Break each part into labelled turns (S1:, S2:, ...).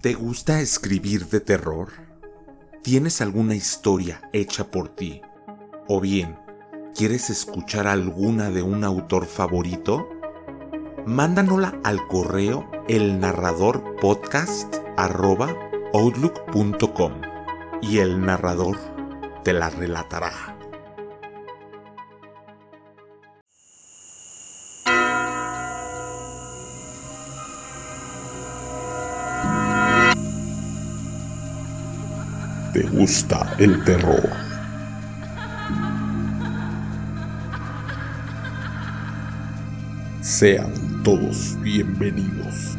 S1: ¿Te gusta escribir de terror? ¿Tienes alguna historia hecha por ti? ¿O bien, quieres escuchar alguna de un autor favorito? Mándanosla al correo elnarradorpodcast.outlook.com y el narrador te la relatará. ¿Te gusta el terror? Sean todos bienvenidos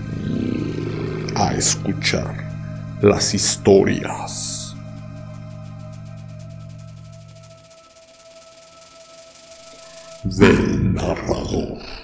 S1: a escuchar las historias del narrador.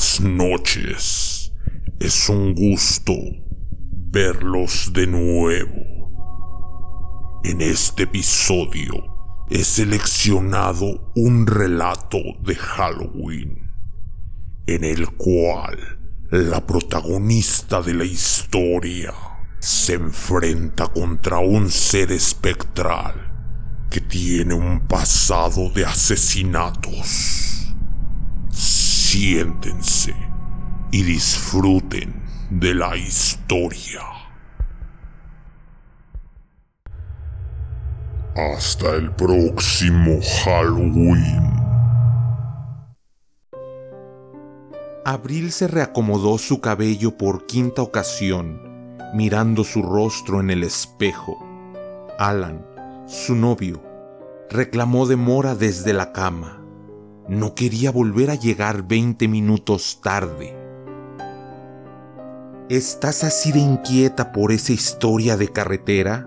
S1: Noches. Es un gusto verlos de nuevo. En este episodio he seleccionado un relato de Halloween, en el cual la protagonista de la historia se enfrenta contra un ser espectral que tiene un pasado de asesinatos siéntense y disfruten de la historia. Hasta el próximo Halloween. Abril se reacomodó su cabello por quinta ocasión, mirando su rostro en el espejo. Alan, su novio, reclamó demora desde la cama. No quería volver a llegar 20 minutos tarde. ¿Estás así de inquieta por esa historia de carretera?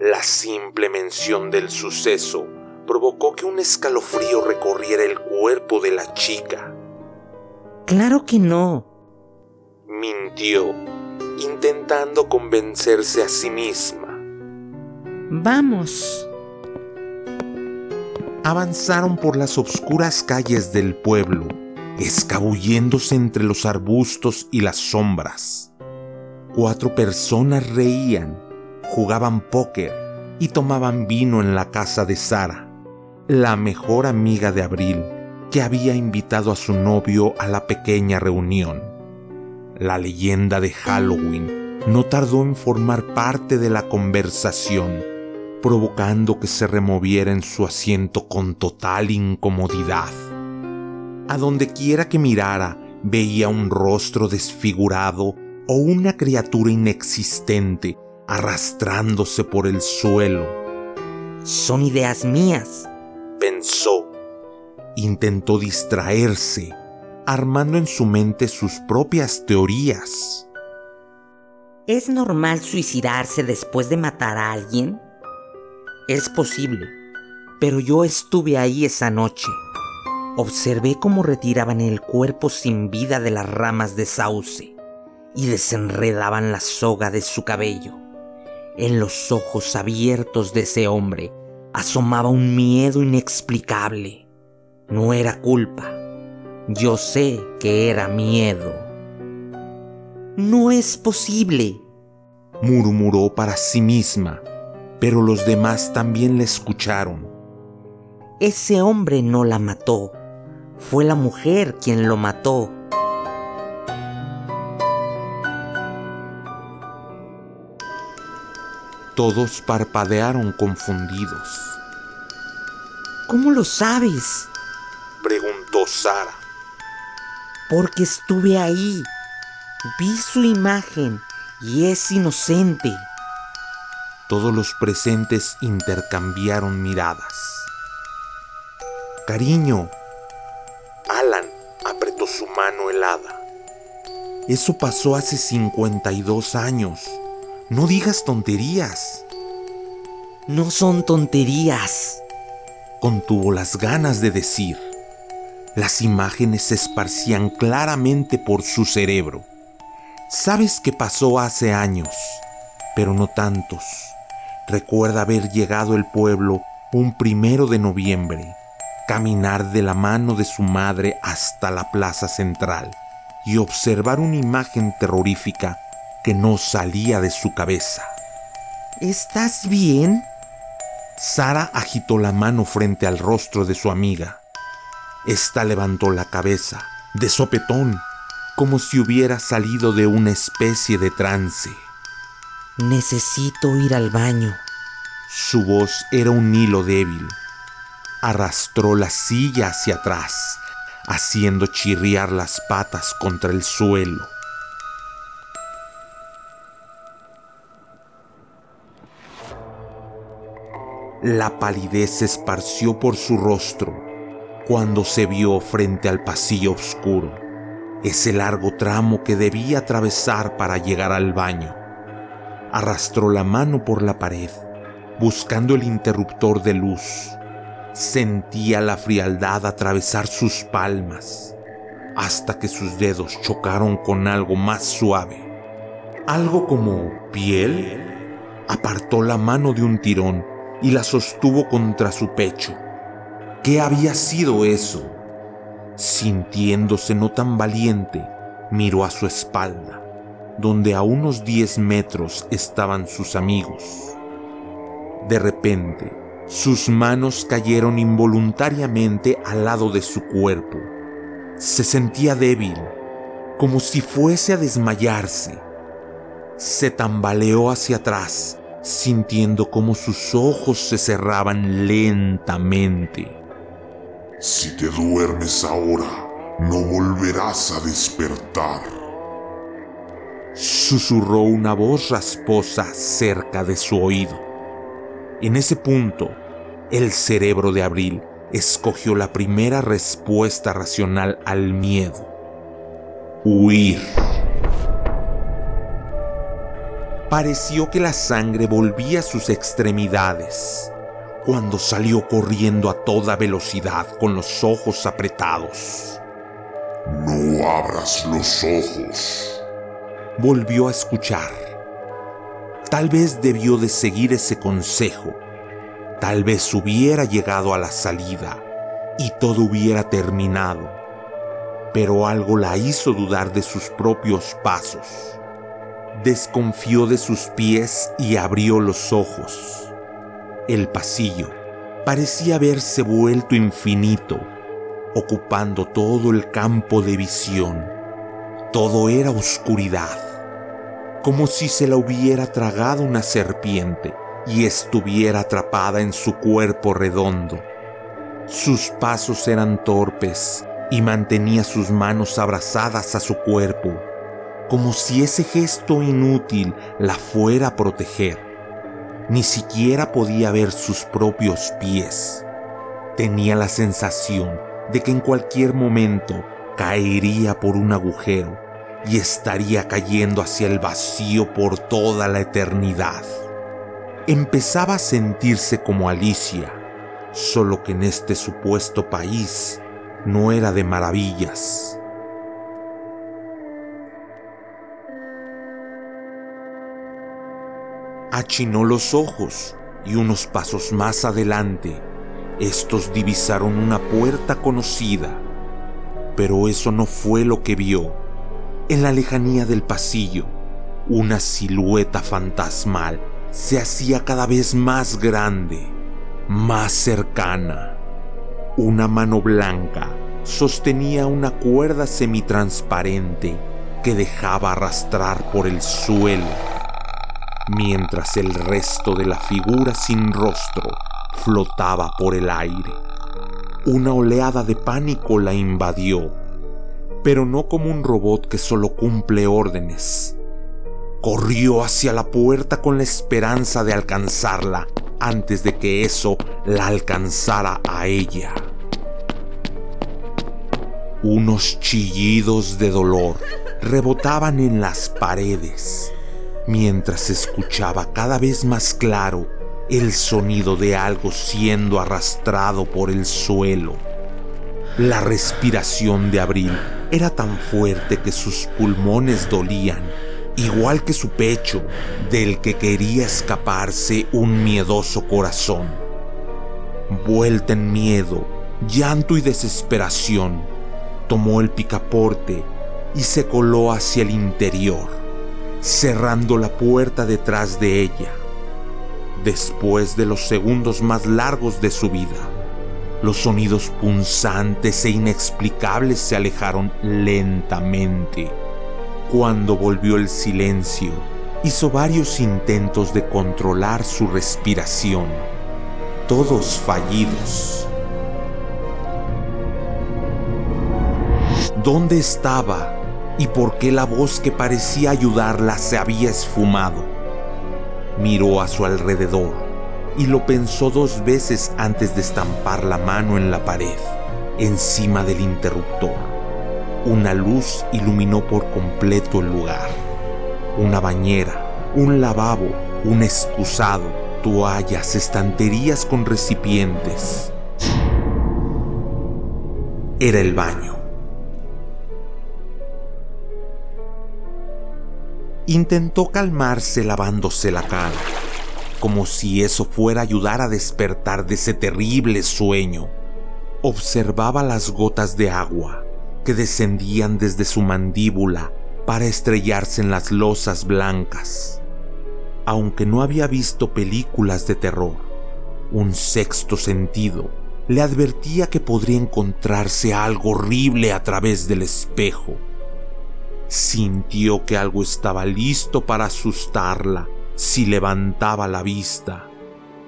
S1: La simple mención del suceso provocó que un escalofrío recorriera el cuerpo de la chica.
S2: Claro que no.
S1: Mintió, intentando convencerse a sí misma.
S2: Vamos
S1: avanzaron por las oscuras calles del pueblo, escabulléndose entre los arbustos y las sombras. Cuatro personas reían, jugaban póker y tomaban vino en la casa de Sara, la mejor amiga de Abril, que había invitado a su novio a la pequeña reunión. La leyenda de Halloween no tardó en formar parte de la conversación provocando que se removiera en su asiento con total incomodidad. A donde quiera que mirara, veía un rostro desfigurado o una criatura inexistente arrastrándose por el suelo.
S2: Son ideas mías,
S1: pensó. Intentó distraerse, armando en su mente sus propias teorías.
S2: ¿Es normal suicidarse después de matar a alguien? Es posible, pero yo estuve ahí esa noche. Observé cómo retiraban el cuerpo sin vida de las ramas de sauce y desenredaban la soga de su cabello. En los ojos abiertos de ese hombre asomaba un miedo inexplicable. No era culpa. Yo sé que era miedo. No es posible,
S1: murmuró para sí misma pero los demás también le escucharon.
S2: Ese hombre no la mató, fue la mujer quien lo mató.
S1: Todos parpadearon confundidos.
S2: ¿Cómo lo sabes?
S1: preguntó Sara.
S2: Porque estuve ahí. Vi su imagen y es inocente.
S1: Todos los presentes intercambiaron miradas. Cariño. Alan apretó su mano helada. Eso pasó hace 52 años. No digas tonterías.
S2: No son tonterías.
S1: Contuvo las ganas de decir. Las imágenes se esparcían claramente por su cerebro. Sabes que pasó hace años, pero no tantos. Recuerda haber llegado al pueblo un primero de noviembre, caminar de la mano de su madre hasta la plaza central y observar una imagen terrorífica que no salía de su cabeza.
S2: ¿Estás bien?
S1: Sara agitó la mano frente al rostro de su amiga. Esta levantó la cabeza, de sopetón, como si hubiera salido de una especie de trance.
S2: Necesito ir al baño.
S1: Su voz era un hilo débil. Arrastró la silla hacia atrás, haciendo chirriar las patas contra el suelo. La palidez se esparció por su rostro cuando se vio frente al pasillo oscuro, ese largo tramo que debía atravesar para llegar al baño. Arrastró la mano por la pared, buscando el interruptor de luz. Sentía la frialdad atravesar sus palmas, hasta que sus dedos chocaron con algo más suave. Algo como piel. Apartó la mano de un tirón y la sostuvo contra su pecho. ¿Qué había sido eso? Sintiéndose no tan valiente, miró a su espalda, donde a unos 10 metros estaban sus amigos. De repente, sus manos cayeron involuntariamente al lado de su cuerpo. Se sentía débil, como si fuese a desmayarse. Se tambaleó hacia atrás sintiendo como sus ojos se cerraban lentamente.
S3: Si te duermes ahora, no volverás a despertar.
S1: Susurró una voz rasposa cerca de su oído. En ese punto, el cerebro de Abril escogió la primera respuesta racional al miedo. Huir. pareció que la sangre volvía a sus extremidades cuando salió corriendo a toda velocidad con los ojos apretados.
S3: No abras los ojos.
S1: Volvió a escuchar. Tal vez debió de seguir ese consejo. Tal vez hubiera llegado a la salida y todo hubiera terminado. Pero algo la hizo dudar de sus propios pasos desconfió de sus pies y abrió los ojos. El pasillo parecía haberse vuelto infinito, ocupando todo el campo de visión. Todo era oscuridad, como si se la hubiera tragado una serpiente y estuviera atrapada en su cuerpo redondo. Sus pasos eran torpes y mantenía sus manos abrazadas a su cuerpo como si ese gesto inútil la fuera a proteger. Ni siquiera podía ver sus propios pies. Tenía la sensación de que en cualquier momento caería por un agujero y estaría cayendo hacia el vacío por toda la eternidad. Empezaba a sentirse como Alicia, solo que en este supuesto país no era de maravillas. achinó los ojos y unos pasos más adelante, estos divisaron una puerta conocida. Pero eso no fue lo que vio. En la lejanía del pasillo, una silueta fantasmal se hacía cada vez más grande, más cercana. Una mano blanca sostenía una cuerda semitransparente que dejaba arrastrar por el suelo mientras el resto de la figura sin rostro flotaba por el aire. Una oleada de pánico la invadió, pero no como un robot que solo cumple órdenes. Corrió hacia la puerta con la esperanza de alcanzarla antes de que eso la alcanzara a ella. Unos chillidos de dolor rebotaban en las paredes mientras escuchaba cada vez más claro el sonido de algo siendo arrastrado por el suelo. La respiración de Abril era tan fuerte que sus pulmones dolían, igual que su pecho, del que quería escaparse un miedoso corazón. Vuelta en miedo, llanto y desesperación, tomó el picaporte y se coló hacia el interior, cerrando la puerta detrás de ella. Después de los segundos más largos de su vida, los sonidos punzantes e inexplicables se alejaron lentamente. Cuando volvió el silencio, hizo varios intentos de controlar su respiración, todos fallidos. ¿Dónde estaba y por qué la voz que parecía ayudarla se había esfumado? Miró a su alrededor y lo pensó dos veces antes de estampar la mano en la pared, encima del interruptor. Una luz iluminó por completo el lugar. Una bañera, un lavabo, un excusado, toallas, estanterías con recipientes. Era el baño. Intentó calmarse lavándose la cara, como si eso fuera a ayudar a despertar de ese terrible sueño. Observaba las gotas de agua que descendían desde su mandíbula para estrellarse en las losas blancas. Aunque no había visto películas de terror, un sexto sentido le advertía que podría encontrarse algo horrible a través del espejo Sintió que algo estaba listo para asustarla si levantaba la vista,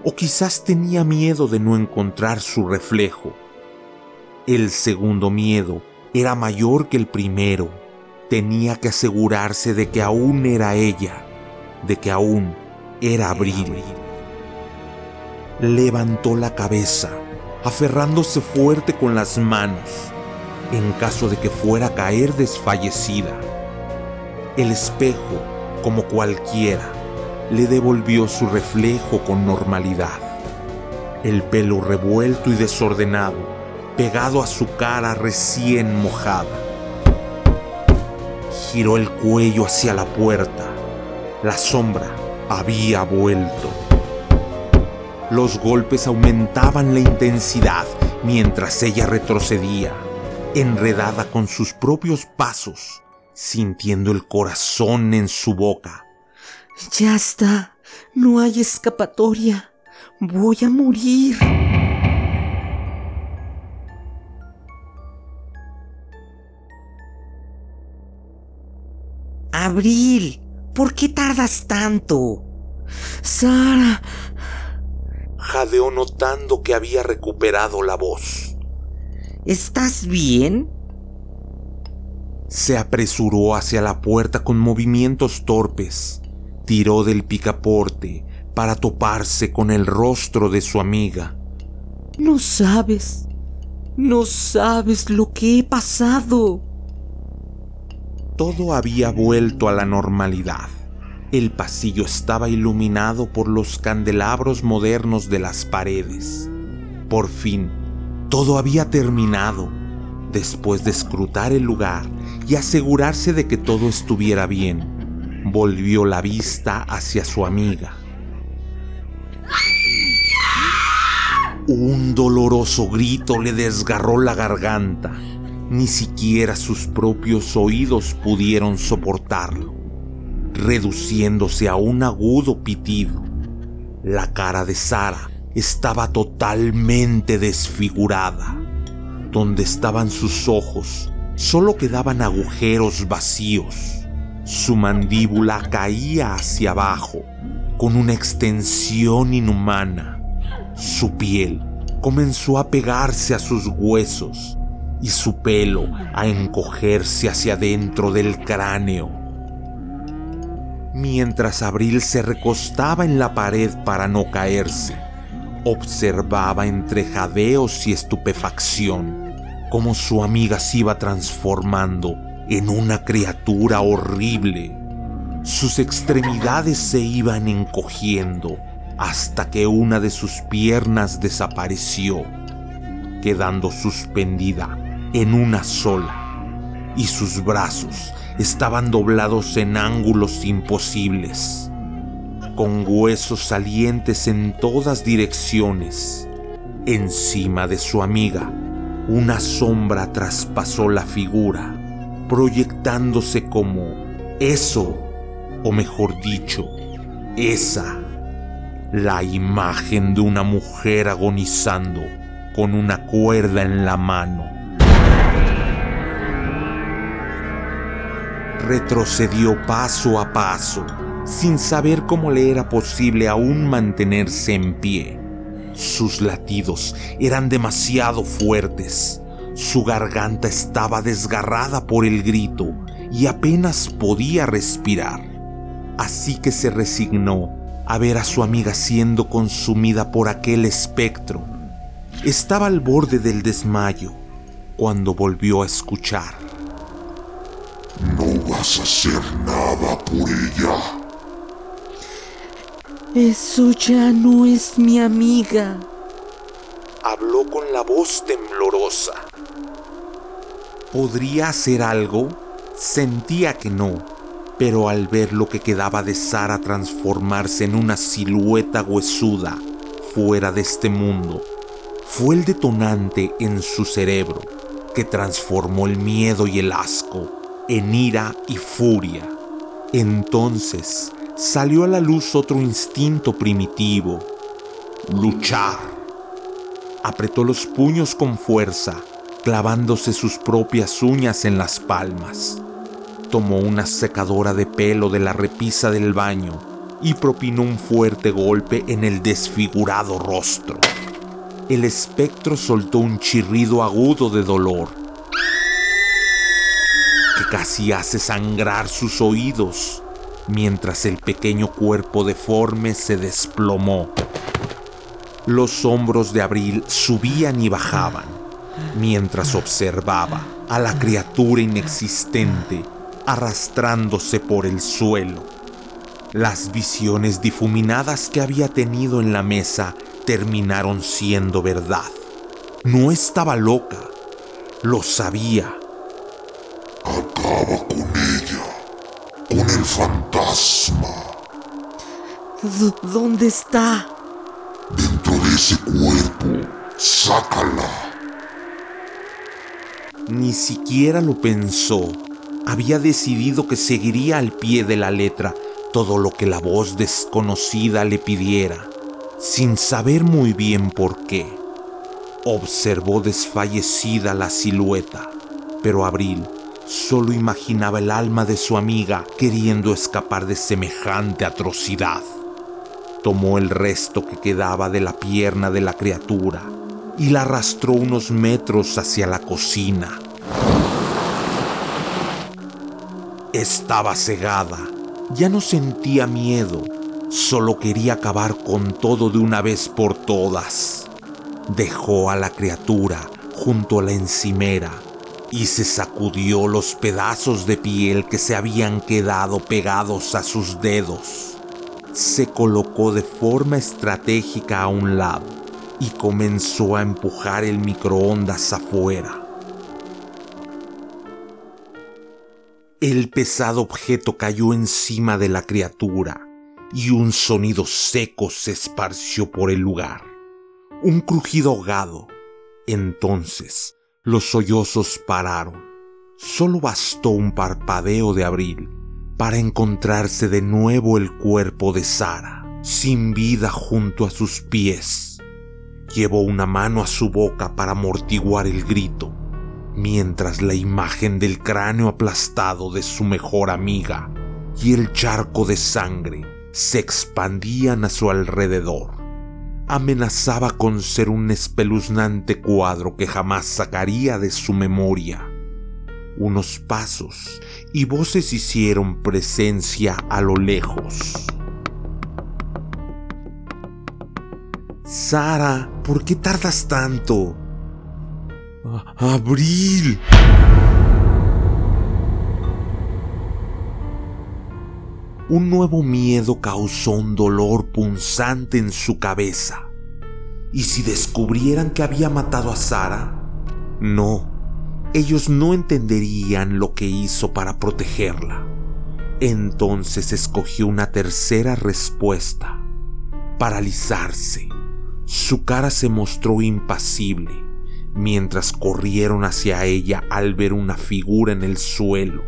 S1: o quizás tenía miedo de no encontrar su reflejo. El segundo miedo era mayor que el primero. Tenía que asegurarse de que aún era ella, de que aún era Abril. Levantó la cabeza, aferrándose fuerte con las manos, en caso de que fuera a caer desfallecida. El espejo, como cualquiera, le devolvió su reflejo con normalidad. El pelo revuelto y desordenado, pegado a su cara recién mojada. Giró el cuello hacia la puerta. La sombra había vuelto. Los golpes aumentaban la intensidad mientras ella retrocedía, enredada con sus propios pasos sintiendo el corazón en su boca.
S2: Ya está, no hay escapatoria. Voy a morir. Abril, ¿por qué tardas tanto? Sara.
S1: Jadeó notando que había recuperado la voz.
S2: ¿Estás bien?
S1: Se apresuró hacia la puerta con movimientos torpes. Tiró del picaporte para toparse con el rostro de su amiga.
S2: No sabes, no sabes lo que he pasado.
S1: Todo había vuelto a la normalidad. El pasillo estaba iluminado por los candelabros modernos de las paredes. Por fin, todo había terminado Después de escrutar el lugar y asegurarse de que todo estuviera bien, volvió la vista hacia su amiga. Un doloroso grito le desgarró la garganta. Ni siquiera sus propios oídos pudieron soportarlo, reduciéndose a un agudo pitido. La cara de Sara estaba totalmente desfigurada donde estaban sus ojos solo quedaban agujeros vacíos. Su mandíbula caía hacia abajo con una extensión inhumana. Su piel comenzó a pegarse a sus huesos y su pelo a encogerse hacia dentro del cráneo. Mientras Abril se recostaba en la pared para no caerse, observaba entre jadeos y estupefacción cómo su amiga se iba transformando en una criatura horrible. Sus extremidades se iban encogiendo hasta que una de sus piernas desapareció. quedando suspendida en una sola, y sus brazos estaban doblados en ángulos imposibles, con huesos salientes en todas direcciones. Encima de su amiga, una sombra traspasó la figura, proyectándose como eso, o mejor dicho, esa, la imagen de una mujer agonizando con una cuerda en la mano. Retrocedió paso a paso, sin saber cómo le era posible aún mantenerse en pie. Sus latidos eran demasiado fuertes, su garganta estaba desgarrada por el grito y apenas podía respirar. Así que se resignó a ver a su amiga siendo consumida por aquel espectro. Estaba al borde del desmayo cuando volvió a escuchar.
S3: No vas a hacer nada por ella.
S2: Eso ya no es mi amiga.
S1: Habló con la voz temblorosa. ¿Podría hacer algo? Sentía que no, pero al ver lo que quedaba de Sara transformarse en una silueta huesuda fuera de este mundo, fue el detonante en su cerebro que transformó el miedo y el asco en ira y furia. Entonces salió a la luz otro instinto primitivo, luchar. Apretó los puños con fuerza, clavándose sus propias uñas en las palmas. Tomó una secadora de pelo de la repisa del baño y propinó un fuerte golpe en el desfigurado rostro. El espectro soltó un chirrido agudo de dolor que casi hace sangrar sus oídos mientras el pequeño cuerpo deforme se desplomó. Los hombros de Abril subían y bajaban mientras observaba a la criatura inexistente arrastrándose por el suelo. Las visiones difuminadas que había tenido en la mesa terminaron siendo verdad. No estaba loca, lo sabía.
S3: Acaba con ella, con el fantasma.
S2: ¿Dónde está?
S3: Dentro de ese cuerpo, sácala.
S1: Ni siquiera lo pensó. Había decidido que seguiría al pie de la letra todo lo que la voz desconocida le pidiera, sin saber muy bien por qué. Observó desfallecida la silueta, pero Abril solo imaginaba el alma de su amiga queriendo escapar de semejante atrocidad. Tomó el resto que quedaba de la pierna de la criatura y la arrastró unos metros hacia la cocina. Estaba cegada, ya no sentía miedo, solo quería acabar con todo de una vez por todas. Dejó a la criatura junto a la encimera y se sacudió los pedazos de piel que se habían quedado pegados a sus dedos. Se colocó de forma estratégica a un lado y comenzó a empujar el microondas afuera. El pesado objeto cayó encima de la criatura y un sonido seco se esparció por el lugar. Un crujido ahogado. Entonces los sollozos pararon. Solo bastó un parpadeo de abril para encontrarse de nuevo el cuerpo de Sara, sin vida junto a sus pies. Llevó una mano a su boca para amortiguar el grito, mientras la imagen del cráneo aplastado de su mejor amiga y el charco de sangre se expandían a su alrededor. Amenazaba con ser un espeluznante cuadro que jamás sacaría de su memoria. Unos pasos y voces hicieron presencia a lo lejos. Sara, ¿por qué tardas tanto? Abril. Un nuevo miedo causó un dolor punzante en su cabeza ¿Y si descubrieran que había matado a Sara? No, ellos no entenderían lo que hizo para protegerla. Entonces escogió una tercera respuesta, paralizarse. Su cara se mostró impasible mientras corrieron hacia ella al ver una figura en el suelo.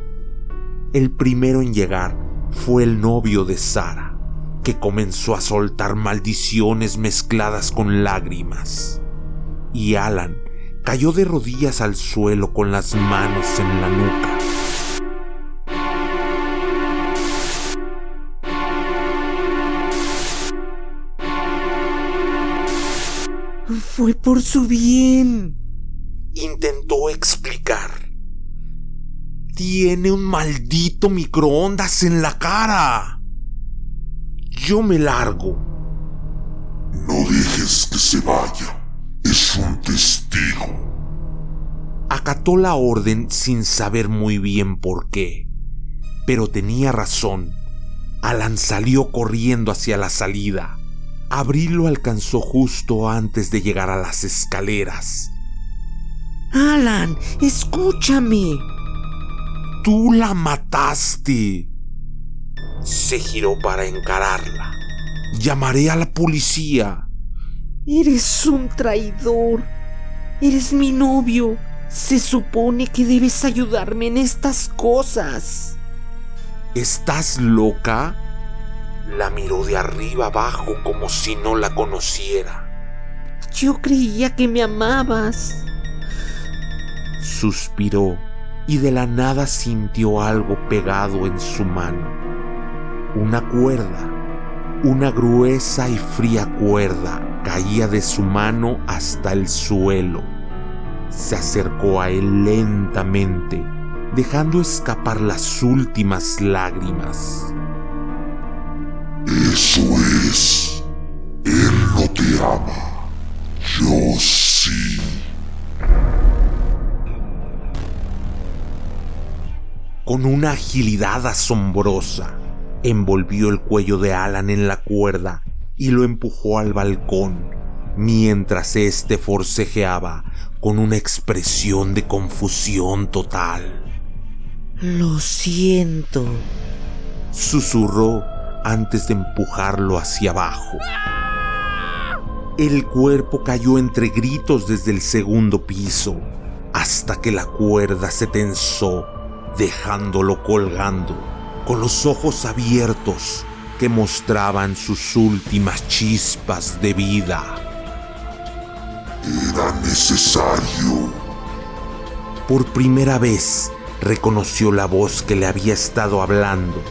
S1: El primero en llegar fue el novio de Sara, que comenzó a soltar maldiciones mezcladas con lágrimas. Y Alan cayó de rodillas al suelo con las manos en la nuca.
S2: Fue por su bien.
S1: Intentó explicar. Tiene un maldito microondas en la cara. Yo me largo.
S3: No dejes que se vaya. Es un testigo.
S1: Acató la orden sin saber muy bien por qué. Pero tenía razón. Alan salió corriendo hacia la salida. Abril lo alcanzó justo antes de llegar a las escaleras.
S2: Alan, escúchame.
S1: Tú la mataste. Se giró para encararla. Llamaré a la policía.
S2: Eres un traidor. Eres mi novio. Se supone que debes ayudarme en estas cosas.
S1: ¿Estás loca? La miró de arriba abajo como si no la conociera.
S2: Yo creía que me amabas.
S1: Suspiró y de la nada sintió algo pegado en su mano. Una cuerda, una gruesa y fría cuerda caía de su mano hasta el suelo. Se acercó a él lentamente, dejando escapar las últimas lágrimas.
S3: Eso es. Él no te ama. Yo sí.
S1: Con una agilidad asombrosa, envolvió el cuello de Alan en la cuerda y lo empujó al balcón, mientras éste forcejeaba con una expresión de confusión total.
S2: Lo siento,
S1: susurró antes de empujarlo hacia abajo. El cuerpo cayó entre gritos desde el segundo piso, hasta que la cuerda se tensó, dejándolo colgando, con los ojos abiertos que mostraban sus últimas chispas de vida.
S3: Era necesario.
S1: Por primera vez reconoció la voz que le había estado hablando.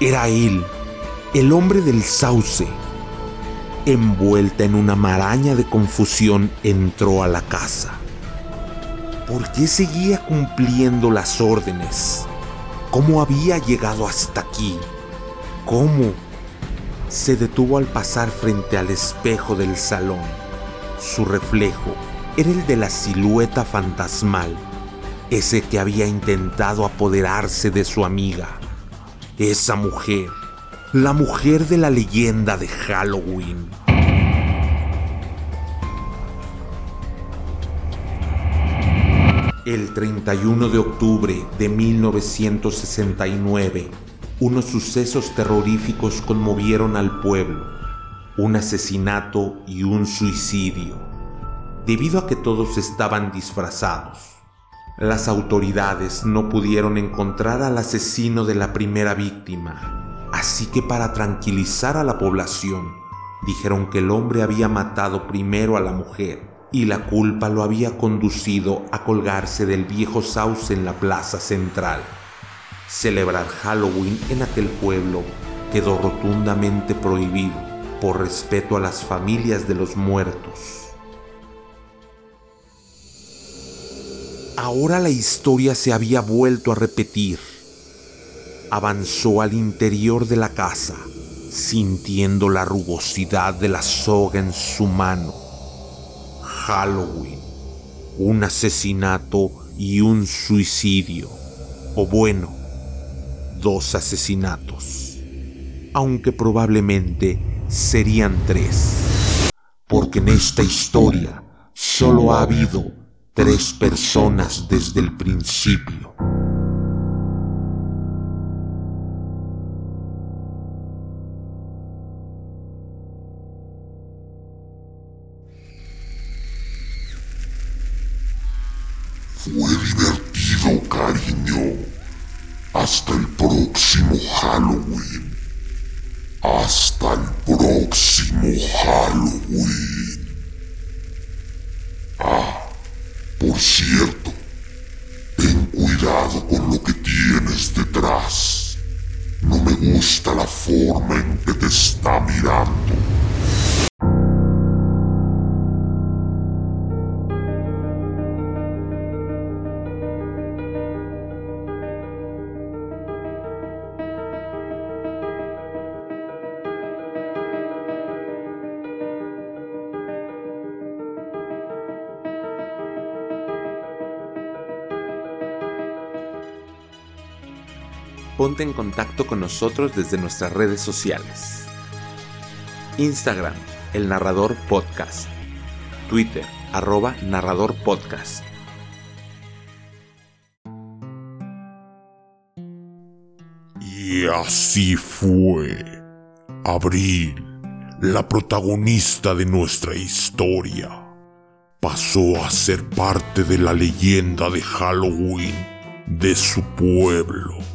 S1: Era él, el hombre del sauce, envuelta en una maraña de confusión, entró a la casa. ¿Por qué seguía cumpliendo las órdenes? ¿Cómo había llegado hasta aquí? ¿Cómo? Se detuvo al pasar frente al espejo del salón. Su reflejo era el de la silueta fantasmal, ese que había intentado apoderarse de su amiga. Esa mujer la mujer de la leyenda de Halloween. El 31 de octubre de 1969, unos sucesos terroríficos conmovieron al pueblo, un asesinato y un suicidio, debido a que todos estaban disfrazados. Las autoridades no pudieron encontrar al asesino de la primera víctima Así que para tranquilizar a la población, dijeron que el hombre había matado primero a la mujer y la culpa lo había conducido a colgarse del viejo sauce en la plaza central. Celebrar Halloween en aquel pueblo quedó rotundamente prohibido por respeto a las familias de los muertos. Ahora la historia se había vuelto a repetir avanzó al interior de la casa, sintiendo la rugosidad de la soga en su mano. Halloween, un asesinato y un suicidio. O bueno, dos asesinatos. Aunque probablemente serían tres.
S3: porque en esta historia solo ha habido tres personas desde el principio.
S1: Cuidado con lo que tienes detrás. No me gusta la forma en que te está mirando.
S3: En contacto con nosotros desde nuestras redes sociales. Instagram, El Narrador Podcast. Twitter, arroba Narrador Podcast.
S1: Y así fue. Abril, la protagonista de nuestra historia, pasó a ser parte de la leyenda de Halloween de su pueblo.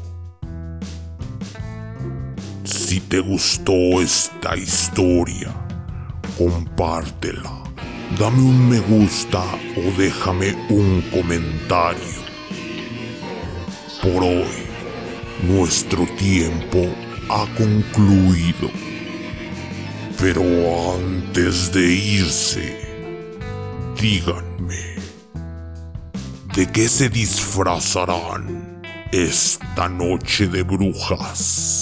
S1: Si te gustó esta historia, compártela, dame un me gusta o déjame un comentario. Por hoy, nuestro tiempo ha concluido. Pero antes de irse, díganme, ¿de qué se disfrazarán esta noche de brujas?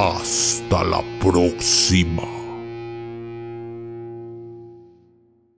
S1: Hasta la próxima.